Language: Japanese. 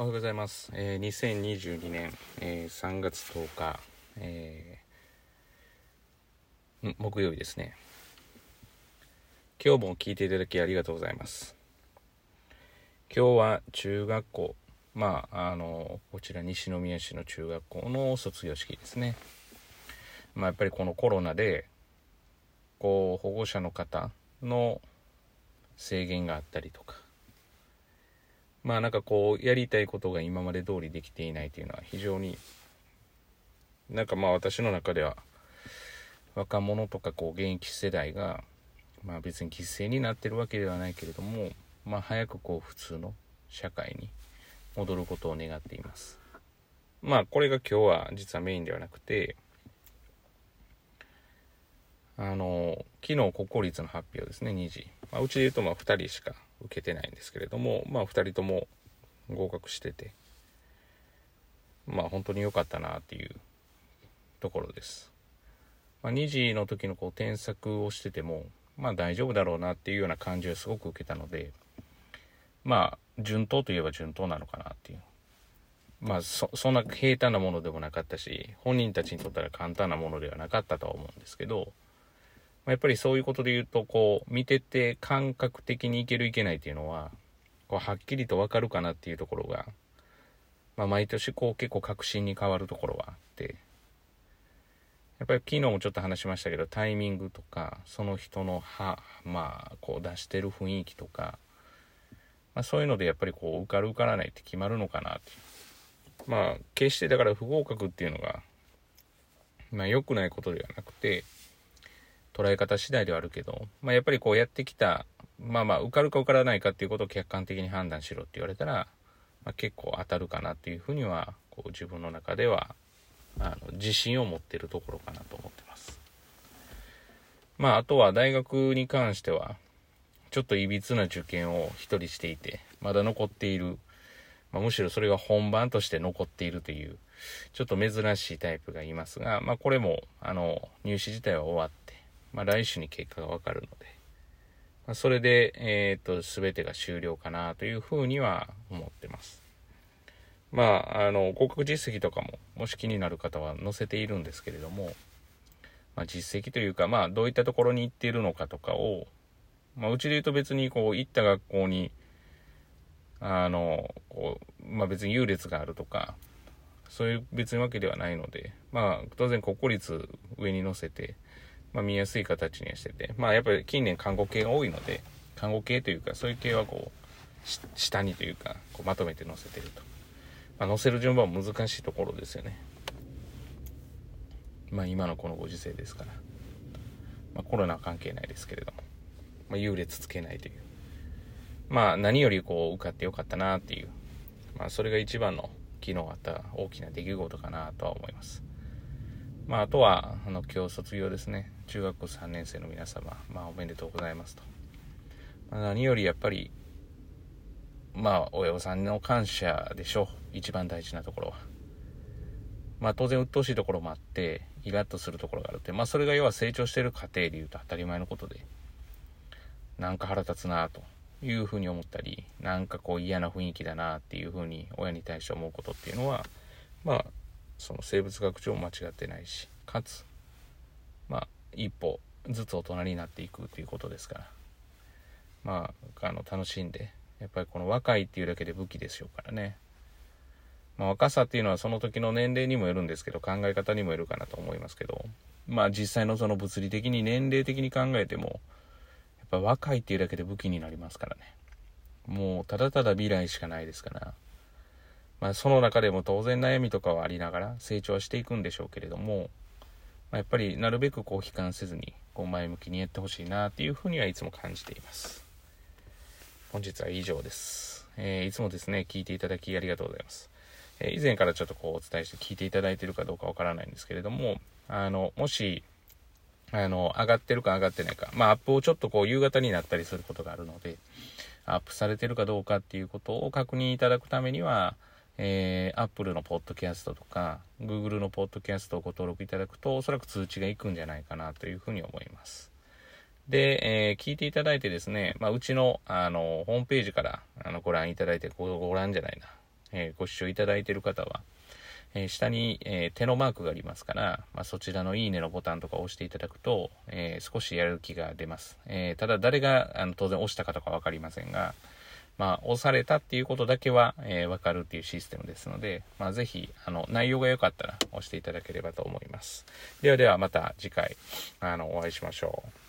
おはようございます。えー、2022年、えー3月10日、えー木曜日ですね。今日も聞いていただきありがとうございます。今日は中学校、まあ、あの、こちら西宮市の中学校の卒業式ですね。まあ、やっぱりこのコロナで、こう、保護者の方の制限があったりとか、まあなんかこうやりたいことが今まで通りできていないというのは非常になんかまあ私の中では若者とかこう現役世代がまあ別に犠牲になってるわけではないけれどもまあ早くこう普通の社会に戻ることを願っています。まあこれが今日は実はメインではなくてあの昨日国公立の発表ですね2時、まあ、うちで言うとまあ2人しか受けてないんですけれどもまあ2人とも合格しててまあ本当に良かったなっていうところです、まあ、2時の時のこう添削をしててもまあ大丈夫だろうなっていうような感じをすごく受けたのでまあ順当といえば順当なのかなっていう。まあそそんな平坦なものでもなかったし本人たちにとったら簡単なものではなかったとは思うんですけどやっぱりそういうことで言うとこう見てて感覚的にいけるいけないっていうのはこうはっきりと分かるかなっていうところが、まあ、毎年こう結構確信に変わるところはあって。やっぱり昨日もちょっと話しましたけどタイミングとかその人のはまあこう出してる雰囲気とか、まあ、そういうのでやっぱりこう受かる受からないって決まるのかなってまあ決してだから不合格っていうのがまあ良くないことではなくて捉え方次第ではあるけど、まあ、やっぱりこうやってきたまあまあ受かるか受からないかっていうことを客観的に判断しろって言われたら、まあ、結構当たるかなっていうふうにはこう自分の中ではあの自信を持ってるところかなと思ってます。まああとは大学に関してはちょっといびつな受験を一人していてまだ残っている、まあ、むしろそれが本番として残っているというちょっと珍しいタイプがいますが、まあ、これもあの入試自体は終わってまあ、来週に結果がわかるので、まあ、それで、えっ、と、すべてが終了かなというふうには思ってます。まあ、あの、合格実績とかも、もし気になる方は載せているんですけれども、まあ、実績というか、まあ、どういったところに行っているのかとかを、まあ、うちで言うと別に、こう、行った学校に、あの、こう、まあ、別に優劣があるとか、そういう別にわけではないので、まあ、当然国公立上に載せて、まあ、見やすい形にはしてて、まあ、やっぱり近年看護系が多いので看護系というかそういう系はこう下にというかこうまとめて載せてると、まあ、載せる順番は難しいところですよね。まあ今のこのご時世ですから、まあ、コロナは関係ないですけれども、まあ、優劣つけないという。まあ何よりこう受かってよかったなっていう。まあそれが一番の昨日あった大きな出来事かなとは思います。まあ、あとは、あの、今日卒業ですね。中学校3年生の皆様、まあ、おめでとうございますと。まあ、何よりやっぱり、まあ、親御さんの感謝でしょう。一番大事なところは。まあ、当然、鬱陶しいところもあって、イラッとするところがあるって、まあ、それが要は成長している過程で言うと当たり前のことで、なんか腹立つなあというふうに思ったり、なんかこう嫌な雰囲気だなあっていうふうに親に対して思うことっていうのは、まあ、その生物学上も間違ってないしかつ一歩ずつ大人になっていくということですから。まああの楽しんでやっぱりこの若いっていうだけで武器ですよからね。まあ若さっていうのはその時の年齢にもよるんですけど考え方にもよるかなと思いますけど。まあ実際のその物理的に年齢的に考えてもやっぱ若いっていうだけで武器になりますからね。もうただただ未来しかないですから。まあ、その中でも当然悩みとかはありながら成長はしていくんでしょうけれども、ま、やっぱりなるべくこう悲観せずにこう前向きにやってほしいなっていうふうにはいつも感じています。本日は以上です、えーいつもですね聞いていただきありがとうございます、えー以前からちょっとこうお伝えして聞いていただいてるかどうかわからないんですけれどもあのもしあの上がってるか上がってないかまあアップをちょっとこう夕方になったりすることがあるのでアップされてるかどうかっていうことを確認いただくためにはえー、Apple のポッドキャストとか Google のポッドキャストをご登録いただくとおそらく通知がいくんじゃないかなというふうに思いますで、えー聞いていただいてですね、まあ、うちのあのホームページからあのご覧いただいてごご覧じゃないなえご視聴いただいている方は、え下に、え手のマークがありますから、まあ、そちらのいいねのボタンとかを押していただくと、え少しやる気が出ます。えただ誰があの当然押したかとか分かりませんが、まあ、押されたっていうことだけは、えー、分かるっていうシステムですので、まあ、ぜひ、あの、内容が良かったら押していただければと思います。ではではまた次回、あの、お会いしましょう。